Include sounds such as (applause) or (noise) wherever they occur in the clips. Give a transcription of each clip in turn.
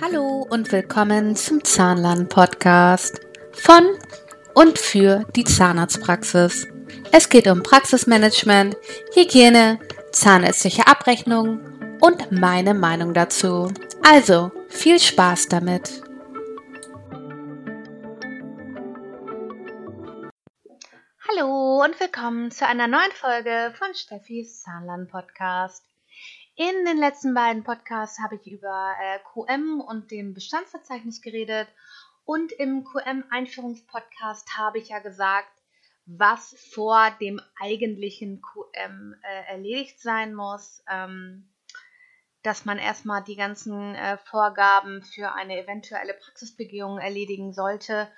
Hallo und willkommen zum Zahnlern-Podcast von und für die Zahnarztpraxis. Es geht um Praxismanagement, Hygiene, zahnärztliche Abrechnung und meine Meinung dazu. Also viel Spaß damit! Hallo und willkommen zu einer neuen Folge von Steffis Zahnlern-Podcast. In den letzten beiden Podcasts habe ich über äh, QM und dem Bestandsverzeichnis geredet und im QM-Einführungspodcast habe ich ja gesagt, was vor dem eigentlichen QM äh, erledigt sein muss, ähm, dass man erstmal die ganzen äh, Vorgaben für eine eventuelle Praxisbegehung erledigen sollte.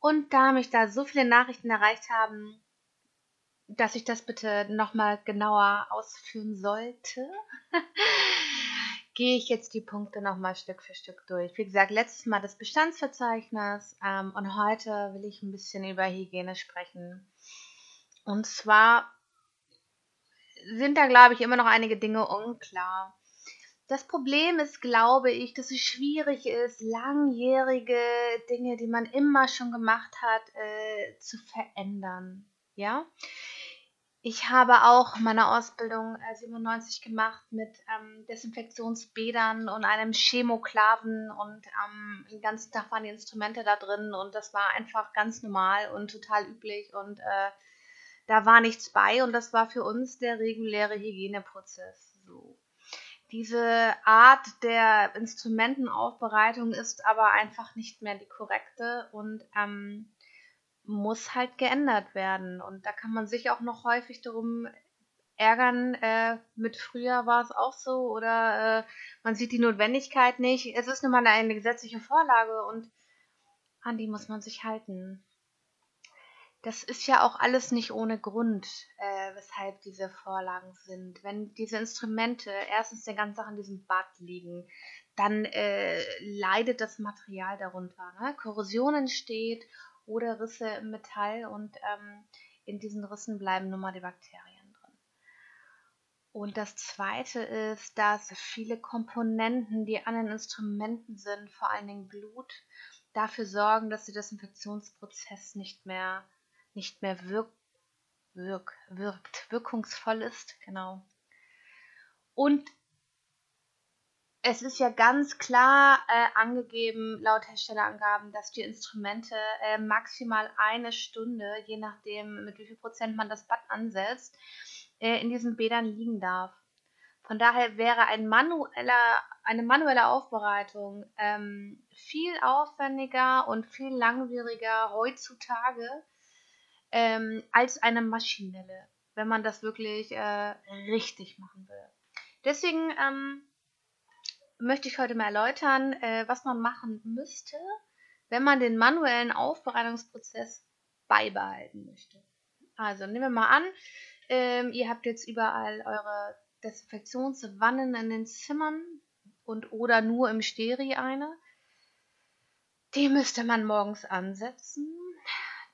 Und da mich da so viele Nachrichten erreicht haben, dass ich das bitte nochmal genauer ausführen sollte, (laughs) gehe ich jetzt die Punkte nochmal Stück für Stück durch. Wie gesagt, letztes Mal das Bestandsverzeichnis ähm, und heute will ich ein bisschen über Hygiene sprechen. Und zwar sind da, glaube ich, immer noch einige Dinge unklar. Das Problem ist, glaube ich, dass es schwierig ist, langjährige Dinge, die man immer schon gemacht hat, äh, zu verändern. Ja, ich habe auch meine Ausbildung äh, 97 gemacht mit ähm, Desinfektionsbädern und einem Chemoklaven und ähm, den ganzen Tag waren die Instrumente da drin und das war einfach ganz normal und total üblich und äh, da war nichts bei und das war für uns der reguläre Hygieneprozess. So. Diese Art der Instrumentenaufbereitung ist aber einfach nicht mehr die korrekte und ähm, muss halt geändert werden. Und da kann man sich auch noch häufig darum ärgern, äh, mit früher war es auch so oder äh, man sieht die Notwendigkeit nicht. Es ist nun mal eine gesetzliche Vorlage und an die muss man sich halten. Das ist ja auch alles nicht ohne Grund, äh, weshalb diese Vorlagen sind. Wenn diese Instrumente erstens den ganzen Tag in diesem Bad liegen, dann äh, leidet das Material darunter. Ne? Korrosion entsteht oder Risse im Metall und ähm, in diesen Rissen bleiben nun mal die Bakterien drin. Und das zweite ist, dass viele Komponenten, die an den Instrumenten sind, vor allen Dingen Blut, dafür sorgen, dass der Desinfektionsprozess nicht mehr, nicht mehr wirkt, wirk, wirkt, wirkungsvoll ist. Genau. Und es ist ja ganz klar äh, angegeben, laut Herstellerangaben, dass die Instrumente äh, maximal eine Stunde, je nachdem, mit wie viel Prozent man das Bad ansetzt, äh, in diesen Bädern liegen darf. Von daher wäre ein manueller, eine manuelle Aufbereitung ähm, viel aufwendiger und viel langwieriger heutzutage ähm, als eine maschinelle, wenn man das wirklich äh, richtig machen will. Deswegen ähm, möchte ich heute mal erläutern, äh, was man machen müsste, wenn man den manuellen Aufbereitungsprozess beibehalten möchte. Also nehmen wir mal an, ähm, ihr habt jetzt überall eure Desinfektionswannen in den Zimmern und oder nur im Steri eine. Die müsste man morgens ansetzen.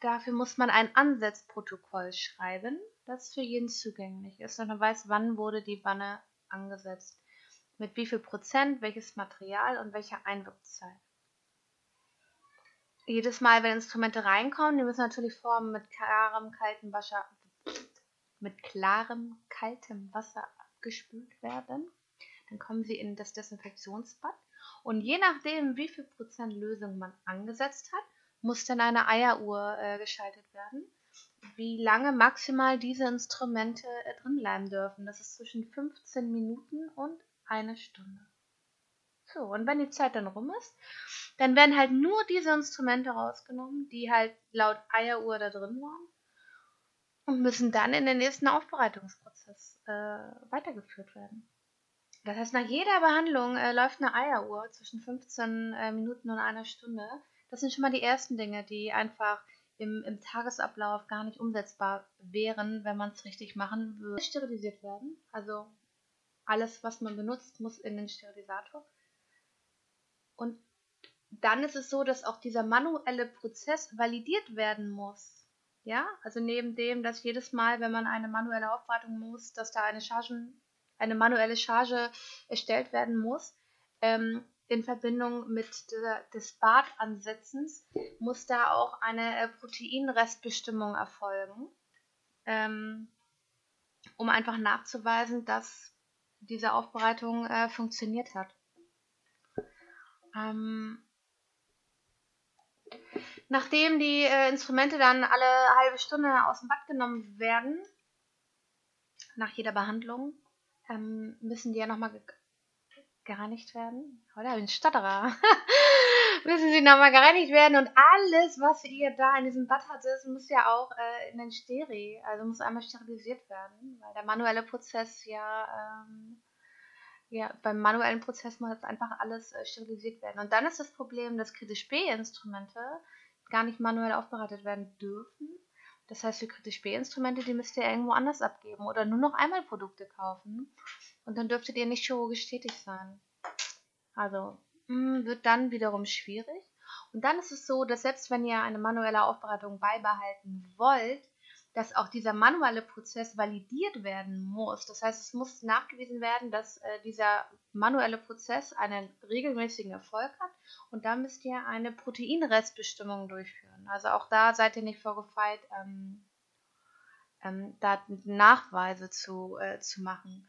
Dafür muss man ein Ansetzprotokoll schreiben, das für jeden zugänglich ist und man weiß, wann wurde die Wanne angesetzt mit wie viel Prozent, welches Material und welcher Einwirkzeit. Jedes Mal, wenn Instrumente reinkommen, die müssen natürlich vorher mit klarem, kaltem Wasser, mit klarem, kaltem Wasser abgespült werden. Dann kommen sie in das Desinfektionsbad. Und je nachdem, wie viel Prozent Lösung man angesetzt hat, muss dann eine Eieruhr äh, geschaltet werden, wie lange maximal diese Instrumente äh, drin bleiben dürfen. Das ist zwischen 15 Minuten und eine Stunde. So, und wenn die Zeit dann rum ist, dann werden halt nur diese Instrumente rausgenommen, die halt laut Eieruhr da drin waren und müssen dann in den nächsten Aufbereitungsprozess äh, weitergeführt werden. Das heißt, nach jeder Behandlung äh, läuft eine Eieruhr zwischen 15 äh, Minuten und einer Stunde. Das sind schon mal die ersten Dinge, die einfach im, im Tagesablauf gar nicht umsetzbar wären, wenn man es richtig machen würde. Sterilisiert werden, also alles, was man benutzt, muss in den Sterilisator. Und dann ist es so, dass auch dieser manuelle Prozess validiert werden muss. Ja, also neben dem, dass jedes Mal, wenn man eine manuelle Aufbereitung muss, dass da eine Chargen, eine manuelle Charge erstellt werden muss, ähm, in Verbindung mit der, des Badansetzens muss da auch eine äh, Proteinrestbestimmung erfolgen, ähm, um einfach nachzuweisen, dass diese Aufbereitung äh, funktioniert hat. Ähm, nachdem die äh, Instrumente dann alle halbe Stunde aus dem Bad genommen werden, nach jeder Behandlung, ähm, müssen die ja nochmal ge gereinigt werden. Oder oh, ein Stotterer. (laughs) müssen sie nochmal gereinigt werden und alles, was ihr da in diesem Bad hattet, muss ja auch äh, in den Steri, also muss einmal sterilisiert werden, weil der manuelle Prozess ja, ähm, ja beim manuellen Prozess muss jetzt einfach alles äh, sterilisiert werden. Und dann ist das Problem, dass kritisch B-Instrumente gar nicht manuell aufbereitet werden dürfen. Das heißt, für kritisch B-Instrumente, die müsst ihr irgendwo anders abgeben oder nur noch einmal Produkte kaufen. Und dann dürftet ihr nicht chirurgisch tätig sein. Also wird dann wiederum schwierig. Und dann ist es so, dass selbst wenn ihr eine manuelle Aufbereitung beibehalten wollt, dass auch dieser manuelle Prozess validiert werden muss. Das heißt, es muss nachgewiesen werden, dass äh, dieser manuelle Prozess einen regelmäßigen Erfolg hat und da müsst ihr eine Proteinrestbestimmung durchführen. Also auch da seid ihr nicht vorgefeit, ähm, ähm, da Nachweise zu, äh, zu machen.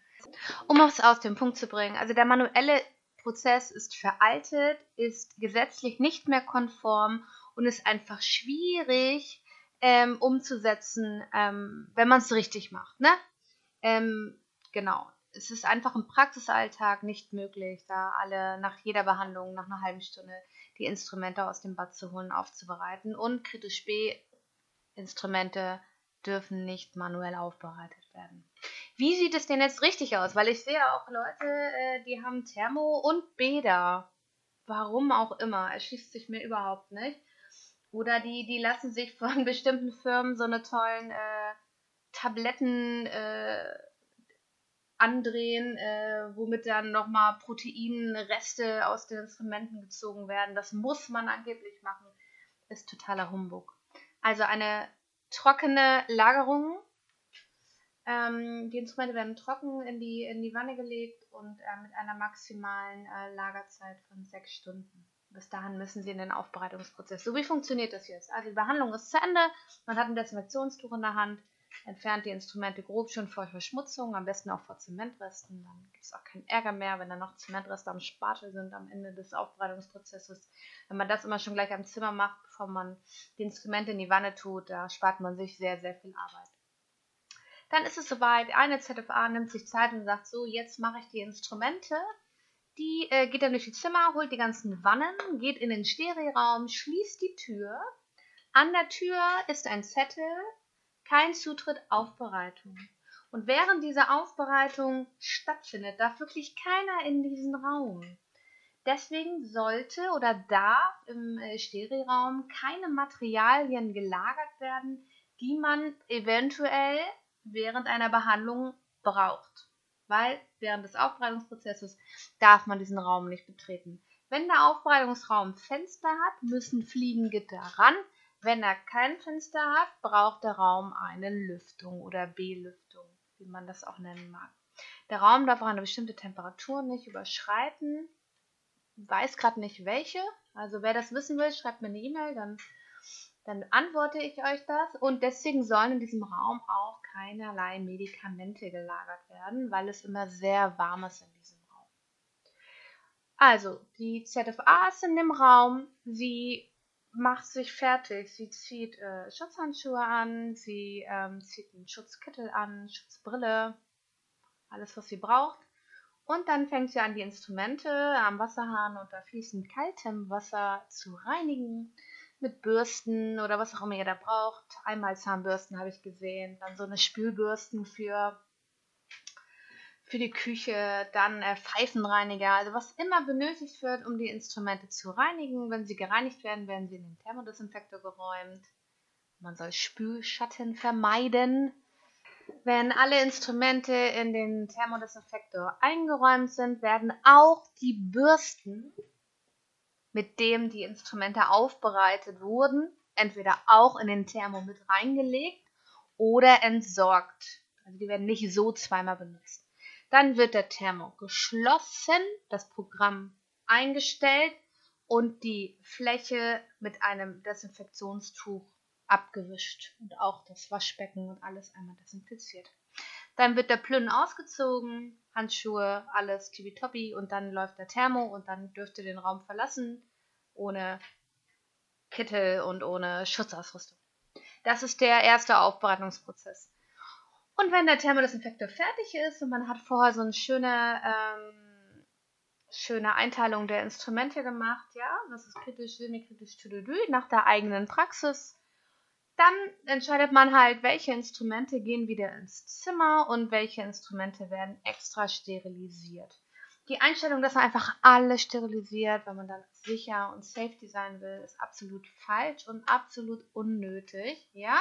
Um es aus dem Punkt zu bringen, also der manuelle Prozess ist veraltet, ist gesetzlich nicht mehr konform und ist einfach schwierig ähm, umzusetzen, ähm, wenn man es richtig macht. Ne? Ähm, genau. Es ist einfach im Praxisalltag nicht möglich, da alle nach jeder Behandlung, nach einer halben Stunde, die Instrumente aus dem Bad zu holen, aufzubereiten. Und kritisch B-Instrumente dürfen nicht manuell aufbereitet werden. Wie sieht es denn jetzt richtig aus? Weil ich sehe auch Leute, äh, die haben Thermo und Bäder. Warum auch immer, erschließt sich mir überhaupt nicht. Oder die, die lassen sich von (laughs) bestimmten Firmen so eine tollen äh, Tabletten äh, andrehen, äh, womit dann nochmal Proteinreste aus den Instrumenten gezogen werden. Das muss man angeblich machen. Ist totaler Humbug. Also eine trockene Lagerung. Ähm, die Instrumente werden trocken in die, in die Wanne gelegt und äh, mit einer maximalen äh, Lagerzeit von sechs Stunden. Bis dahin müssen Sie in den Aufbereitungsprozess. So wie funktioniert das jetzt? Also die Behandlung ist zu Ende, man hat ein Desinfektionstuch in der Hand, entfernt die Instrumente grob schon vor Verschmutzung, am besten auch vor Zementresten. Dann gibt es auch keinen Ärger mehr, wenn da noch Zementreste am Spatel sind am Ende des Aufbereitungsprozesses. Wenn man das immer schon gleich am Zimmer macht, bevor man die Instrumente in die Wanne tut, da spart man sich sehr, sehr viel Arbeit. Dann ist es soweit, eine ZFA nimmt sich Zeit und sagt so, jetzt mache ich die Instrumente die äh, geht dann durch die Zimmer, holt die ganzen Wannen, geht in den Stereoraum, schließt die Tür. An der Tür ist ein Zettel, kein Zutritt, Aufbereitung. Und während diese Aufbereitung stattfindet, darf wirklich keiner in diesen Raum. Deswegen sollte oder darf im äh, Stereoraum keine Materialien gelagert werden, die man eventuell während einer Behandlung braucht weil während des Aufbereitungsprozesses darf man diesen Raum nicht betreten. Wenn der Aufbereitungsraum Fenster hat, müssen Fliegengitter ran. Wenn er kein Fenster hat, braucht der Raum eine Lüftung oder Belüftung, wie man das auch nennen mag. Der Raum darf auch eine bestimmte Temperatur nicht überschreiten. Weiß gerade nicht welche. Also wer das wissen will, schreibt mir eine E-Mail, dann dann antworte ich euch das. Und deswegen sollen in diesem Raum auch keinerlei Medikamente gelagert werden, weil es immer sehr warm ist in diesem Raum. Also, die ZFA ist in dem Raum. Sie macht sich fertig. Sie zieht äh, Schutzhandschuhe an, sie ähm, zieht einen Schutzkittel an, Schutzbrille, alles, was sie braucht. Und dann fängt sie an, die Instrumente am Wasserhahn unter fließend kaltem Wasser zu reinigen mit Bürsten oder was auch immer ihr da braucht. Einmal Zahnbürsten habe ich gesehen, dann so eine Spülbürsten für, für die Küche, dann äh, Pfeifenreiniger, also was immer benötigt wird, um die Instrumente zu reinigen. Wenn sie gereinigt werden, werden sie in den Thermodesinfektor geräumt. Man soll Spülschatten vermeiden. Wenn alle Instrumente in den Thermodesinfektor eingeräumt sind, werden auch die Bürsten mit dem die Instrumente aufbereitet wurden, entweder auch in den Thermo mit reingelegt oder entsorgt. Also die werden nicht so zweimal benutzt. Dann wird der Thermo geschlossen, das Programm eingestellt und die Fläche mit einem Desinfektionstuch abgewischt und auch das Waschbecken und alles einmal desinfiziert. Dann wird der Plünn ausgezogen, Handschuhe, alles tippitoppi und dann läuft der Thermo und dann dürft ihr den Raum verlassen ohne Kittel und ohne Schutzausrüstung. Das ist der erste Aufbereitungsprozess. Und wenn der Thermodesinfektor fertig ist und man hat vorher so eine schöne, ähm, schöne Einteilung der Instrumente gemacht, ja, was ist kritisch, semi-kritisch, nach der eigenen Praxis, dann entscheidet man halt, welche Instrumente gehen wieder ins Zimmer und welche Instrumente werden extra sterilisiert. Die Einstellung, dass man einfach alles sterilisiert, wenn man dann sicher und safety sein will, ist absolut falsch und absolut unnötig. Ja?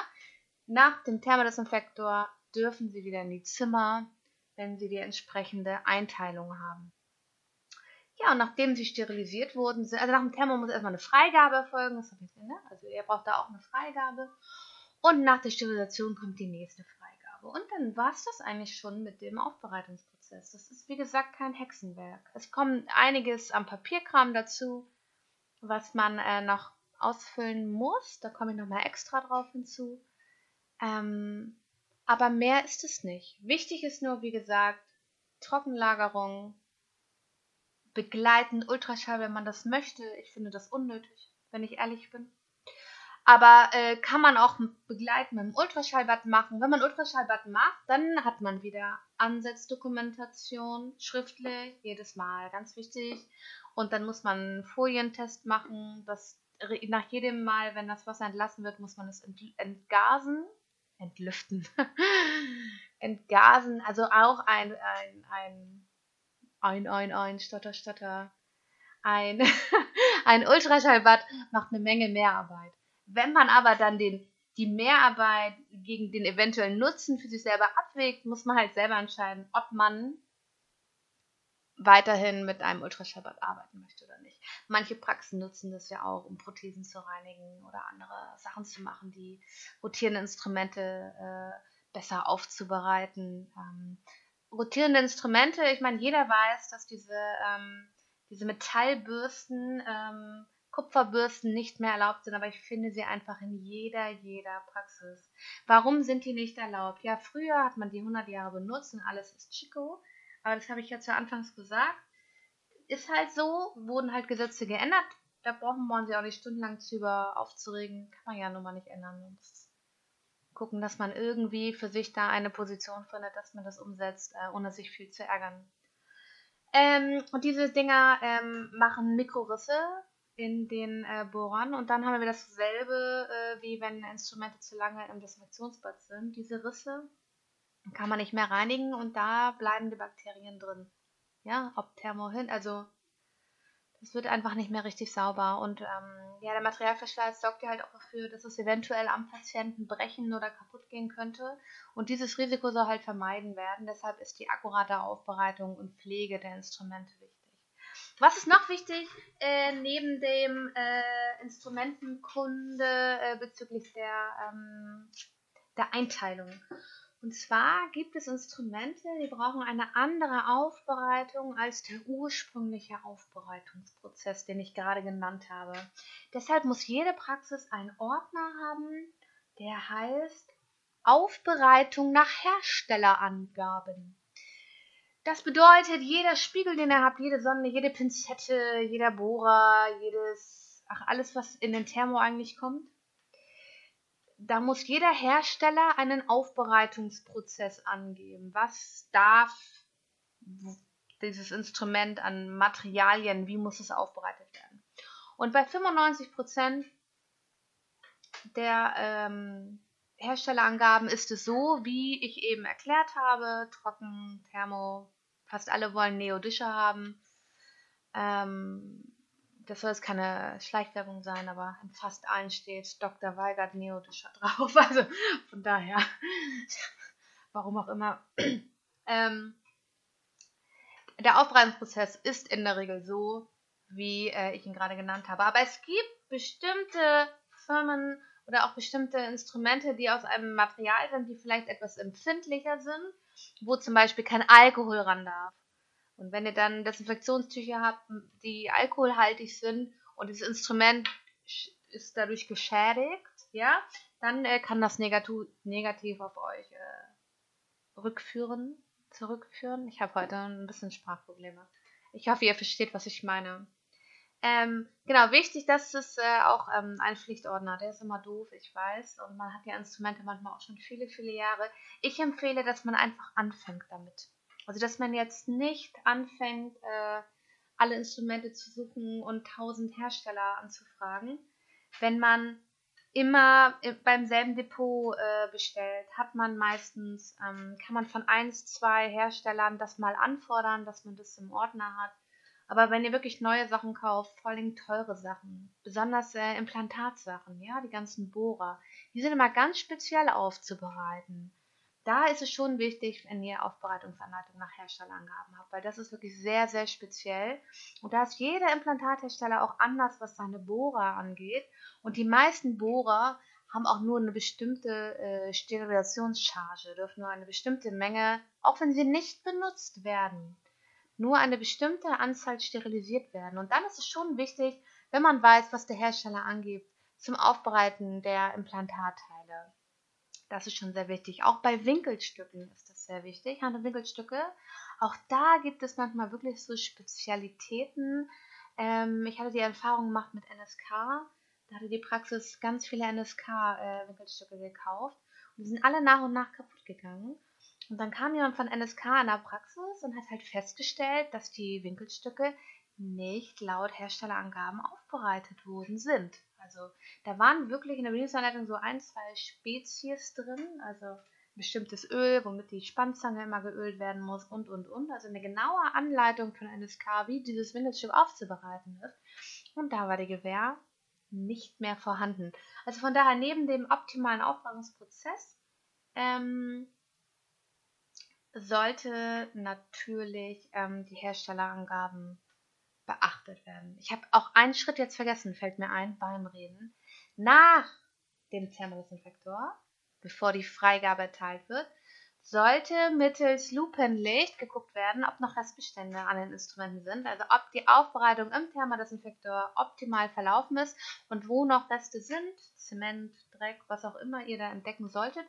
Nach dem Thermodesinfektor dürfen Sie wieder in die Zimmer, wenn Sie die entsprechende Einteilung haben. Ja, und nachdem sie sterilisiert wurden, also nach dem Thermo muss erstmal eine Freigabe erfolgen, das ich ne? Also ihr braucht da auch eine Freigabe. Und nach der Sterilisation kommt die nächste Freigabe. Und dann war es das eigentlich schon mit dem Aufbereitungsprozess. Das ist wie gesagt kein Hexenwerk. Es kommt einiges am Papierkram dazu, was man äh, noch ausfüllen muss. Da komme ich nochmal extra drauf hinzu. Ähm, aber mehr ist es nicht. Wichtig ist nur, wie gesagt, Trockenlagerung, begleiten, Ultraschall, wenn man das möchte. Ich finde das unnötig, wenn ich ehrlich bin. Aber äh, kann man auch begleiten mit einem Ultraschallbad machen. Wenn man Ultraschallbad macht, dann hat man wieder Ansatzdokumentation, schriftlich, jedes Mal, ganz wichtig. Und dann muss man einen Folientest machen. Das, nach jedem Mal, wenn das Wasser entlassen wird, muss man es entgasen entlüften, (laughs) entgasen, also auch ein, ein, ein, ein, ein, ein, Stotter, Stotter, ein, (laughs) ein Ultraschallbad macht eine Menge Mehrarbeit. Wenn man aber dann den, die Mehrarbeit gegen den eventuellen Nutzen für sich selber abwägt, muss man halt selber entscheiden, ob man weiterhin mit einem Ultraschallbad arbeiten möchte oder nicht. Manche Praxen nutzen das ja auch, um Prothesen zu reinigen oder andere Sachen zu machen, die rotierende Instrumente äh, besser aufzubereiten. Ähm, rotierende Instrumente, ich meine, jeder weiß, dass diese, ähm, diese Metallbürsten, ähm, Kupferbürsten nicht mehr erlaubt sind, aber ich finde sie einfach in jeder, jeder Praxis. Warum sind die nicht erlaubt? Ja, früher hat man die 100 Jahre benutzt und alles ist Chico. Aber das habe ich ja zu Anfangs gesagt. Ist halt so, wurden halt Gesetze geändert. Da brauchen wir uns ja auch nicht stundenlang zu über aufzuregen. Kann man ja nun mal nicht ändern. Und gucken, dass man irgendwie für sich da eine Position findet, dass man das umsetzt, äh, ohne sich viel zu ärgern. Ähm, und diese Dinger ähm, machen Mikrorisse in den äh, Bohrern und dann haben wir dasselbe, äh, wie wenn Instrumente zu lange im Desinfektionsbad sind. Diese Risse kann man nicht mehr reinigen und da bleiben die Bakterien drin. Ja, ob Thermohin, also das wird einfach nicht mehr richtig sauber und ähm, ja, der Materialverschleiß sorgt ja halt auch dafür, dass es eventuell am Patienten brechen oder kaputt gehen könnte und dieses Risiko soll halt vermeiden werden. Deshalb ist die akkurate Aufbereitung und Pflege der Instrumente wichtig. Was ist noch wichtig äh, neben dem äh, Instrumentenkunde äh, bezüglich der, ähm, der Einteilung? Und zwar gibt es Instrumente, die brauchen eine andere Aufbereitung als der ursprüngliche Aufbereitungsprozess, den ich gerade genannt habe. Deshalb muss jede Praxis einen Ordner haben, der heißt Aufbereitung nach Herstellerangaben. Das bedeutet, jeder Spiegel, den ihr habt, jede Sonne, jede Pinzette, jeder Bohrer, jedes, ach, alles, was in den Thermo eigentlich kommt, da muss jeder Hersteller einen Aufbereitungsprozess angeben. Was darf dieses Instrument an Materialien, wie muss es aufbereitet werden? Und bei 95% der ähm, Herstellerangaben ist es so, wie ich eben erklärt habe, trocken, thermo, fast alle wollen Neodische haben. Ähm, das soll jetzt keine Schleichwerbung sein, aber in fast allen steht Dr. Weigert Neodischer drauf. (laughs) Also von daher, warum auch immer. Ähm, der Aufbereitungsprozess ist in der Regel so, wie äh, ich ihn gerade genannt habe. Aber es gibt bestimmte Firmen oder auch bestimmte Instrumente, die aus einem Material sind, die vielleicht etwas empfindlicher sind, wo zum Beispiel kein Alkohol ran darf Und wenn ihr dann Desinfektionstücher habt, die alkoholhaltig sind und das Instrument ist dadurch geschädigt, ja, dann äh, kann das negativ, negativ auf euch äh, rückführen, zurückführen. Ich habe heute ein bisschen Sprachprobleme. Ich hoffe, ihr versteht, was ich meine. Ähm, genau, wichtig, dass es äh, auch ähm, ein Pflichtordner, der ist immer doof, ich weiß. Und man hat ja Instrumente manchmal auch schon viele, viele Jahre. Ich empfehle, dass man einfach anfängt damit. Also, dass man jetzt nicht anfängt, äh, alle Instrumente zu suchen und tausend Hersteller anzufragen. Wenn man immer beim selben Depot äh, bestellt, hat man meistens, ähm, kann man von eins, zwei Herstellern das mal anfordern, dass man das im Ordner hat. Aber wenn ihr wirklich neue Sachen kauft, vor allem teure Sachen, besonders äh, Implantatsachen, ja, die ganzen Bohrer, die sind immer ganz speziell aufzubereiten. Da ist es schon wichtig, wenn ihr Aufbereitungsanleitung nach Herstellerangaben habt, weil das ist wirklich sehr, sehr speziell. Und da ist jeder Implantathersteller auch anders, was seine Bohrer angeht. Und die meisten Bohrer haben auch nur eine bestimmte äh, Sterilisationscharge, dürfen nur eine bestimmte Menge, auch wenn sie nicht benutzt werden, nur eine bestimmte Anzahl sterilisiert werden. Und dann ist es schon wichtig, wenn man weiß, was der Hersteller angibt, zum Aufbereiten der Implantatteile. Das ist schon sehr wichtig. Auch bei Winkelstücken ist das sehr wichtig. Hand- und Winkelstücke. Auch da gibt es manchmal wirklich so Spezialitäten. Ähm, ich hatte die Erfahrung gemacht mit NSK. Da hatte die Praxis ganz viele NSK-Winkelstücke äh, gekauft. Und die sind alle nach und nach kaputt gegangen. Und dann kam jemand von NSK in der Praxis und hat halt festgestellt, dass die Winkelstücke nicht laut Herstellerangaben aufbereitet worden sind. Also da waren wirklich in der Bedienungsanleitung so ein, zwei Spezies drin, also bestimmtes Öl, womit die Spannzange immer geölt werden muss und und und. Also eine genaue Anleitung von NSK, wie dieses Winkelstück aufzubereiten ist. Und da war die Gewähr nicht mehr vorhanden. Also von daher neben dem optimalen Aufbereitungsprozess ähm, sollte natürlich ähm, die Herstellerangaben beachtet werden. Ich habe auch einen Schritt jetzt vergessen, fällt mir ein beim Reden. Nach dem Thermodesinfektor, bevor die Freigabe erteilt wird, sollte mittels Lupenlicht geguckt werden, ob noch Restbestände an den Instrumenten sind, also ob die Aufbereitung im Thermodesinfektor optimal verlaufen ist und wo noch Reste sind, Zement, Dreck, was auch immer ihr da entdecken solltet,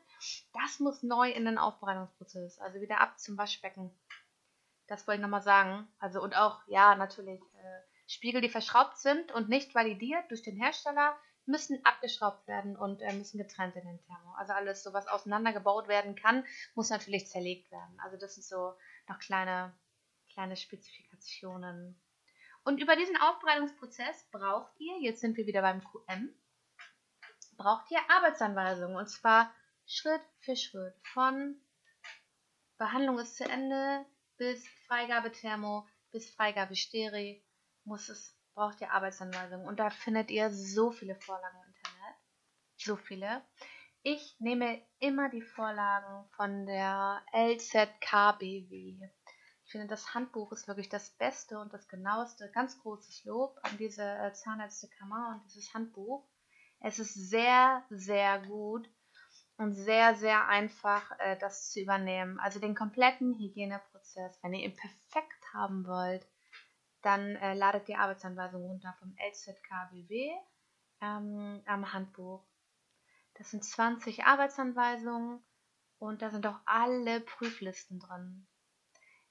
das muss neu in den Aufbereitungsprozess, also wieder ab zum Waschbecken. Das wollte ich nochmal sagen. Also und auch, ja, natürlich, äh, Spiegel, die verschraubt sind und nicht validiert durch den Hersteller, müssen abgeschraubt werden und äh, müssen getrennt in den Thermo. Also alles, so was auseinandergebaut werden kann, muss natürlich zerlegt werden. Also das sind so noch kleine, kleine Spezifikationen. Und über diesen Aufbereitungsprozess braucht ihr, jetzt sind wir wieder beim QM, braucht ihr Arbeitsanweisungen. Und zwar Schritt für Schritt. Von Behandlung ist zu Ende bis Freigabe Thermo, bis Freigabe Steri muss es, braucht ihr Arbeitsanweisungen. Und da findet ihr so viele Vorlagen im Internet. So viele. Ich nehme immer die Vorlagen von der LZKBW. Ich finde, das Handbuch ist wirklich das Beste und das genaueste. Ganz großes Lob an diese äh, Zahnärztekammer und dieses Handbuch. Es ist sehr, sehr gut und sehr, sehr einfach, äh, das zu übernehmen. Also den kompletten Hygieneprozess. Wenn ihr ihn perfekt haben wollt, dann äh, ladet die Arbeitsanweisung runter vom LZKBW ähm, am Handbuch. Das sind 20 Arbeitsanweisungen und da sind auch alle Prüflisten drin.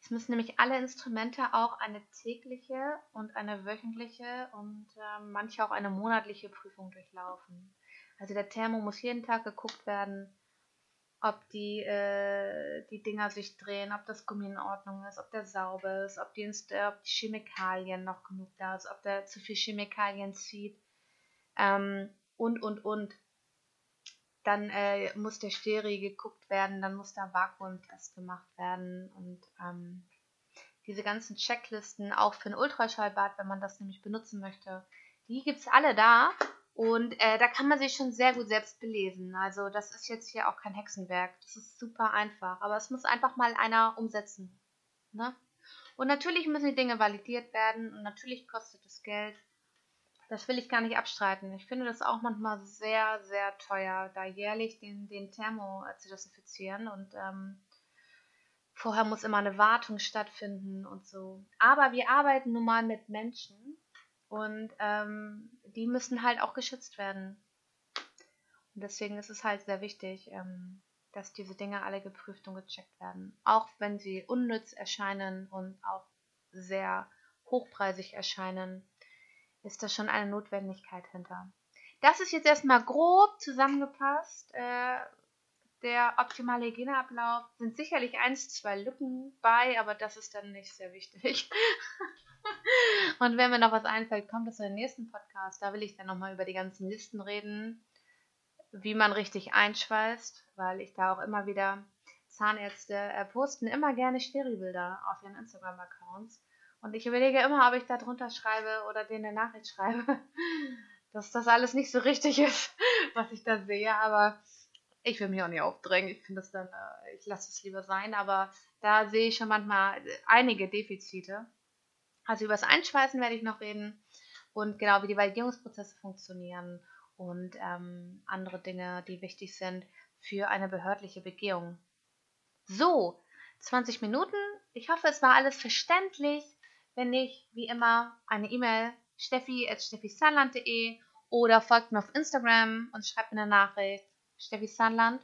Es müssen nämlich alle Instrumente auch eine tägliche und eine wöchentliche und äh, manche auch eine monatliche Prüfung durchlaufen. Also der Thermo muss jeden Tag geguckt werden, ob die, äh, die Dinger sich drehen, ob das Gummi in Ordnung ist, ob der sauber ist, ob die, ob die Chemikalien noch genug da ist, ob der zu viel Chemikalien zieht ähm, und, und, und. Dann äh, muss der Steri geguckt werden, dann muss der Vakuumtest gemacht werden und ähm, diese ganzen Checklisten, auch für ein Ultraschallbad, wenn man das nämlich benutzen möchte, die gibt es alle da und äh, da kann man sich schon sehr gut selbst belesen. Also das ist jetzt hier auch kein Hexenwerk. Das ist super einfach. Aber es muss einfach mal einer umsetzen. Ne? Und natürlich müssen die Dinge validiert werden und natürlich kostet es Geld. Das will ich gar nicht abstreiten. Ich finde das auch manchmal sehr, sehr teuer, da jährlich den, den Thermo zu desinfizieren. Und ähm, Vorher muss immer eine Wartung stattfinden und so. Aber wir arbeiten nun mal mit Menschen und ähm, die müssen halt auch geschützt werden. Und deswegen ist es halt sehr wichtig, ähm, dass diese Dinge alle geprüft und gecheckt werden. Auch wenn sie unnütz erscheinen und auch sehr hochpreisig erscheinen, ist da schon eine Notwendigkeit hinter. Das ist jetzt erstmal grob zusammengepasst. Äh, der optimale Hygieneablauf sind sicherlich eins, zwei Lücken bei, aber das ist dann nicht sehr wichtig. (laughs) und wenn mir noch was einfällt, kommt das in den nächsten Podcast. Da will ich dann nochmal über die ganzen Listen reden, wie man richtig einschweißt, weil ich da auch immer wieder Zahnärzte äh, posten immer gerne Sterilbilder auf ihren Instagram-Accounts. Und ich überlege immer, ob ich da drunter schreibe oder denen eine Nachricht schreibe, (laughs) dass das alles nicht so richtig ist, (laughs) was ich da sehe. Aber ich will mich auch nicht aufdrängen. Ich finde das dann, äh, ich lasse es lieber sein. Aber da sehe ich schon manchmal einige Defizite. Also über das Einschweißen werde ich noch reden und genau wie die Validierungsprozesse funktionieren und ähm, andere Dinge, die wichtig sind für eine behördliche Begehung. So, 20 Minuten. Ich hoffe, es war alles verständlich. Wenn nicht, wie immer, eine E-Mail steffi.steffisanland.de oder folgt mir auf Instagram und schreibt mir eine Nachricht. Steffi Sanland.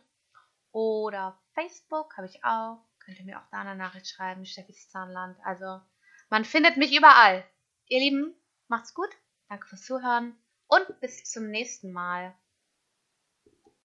Oder Facebook habe ich auch. Könnt ihr mir auch da eine Nachricht schreiben, Steffi Zahnland. Also, man findet mich überall. Ihr Lieben, macht's gut. Danke fürs Zuhören und bis zum nächsten Mal.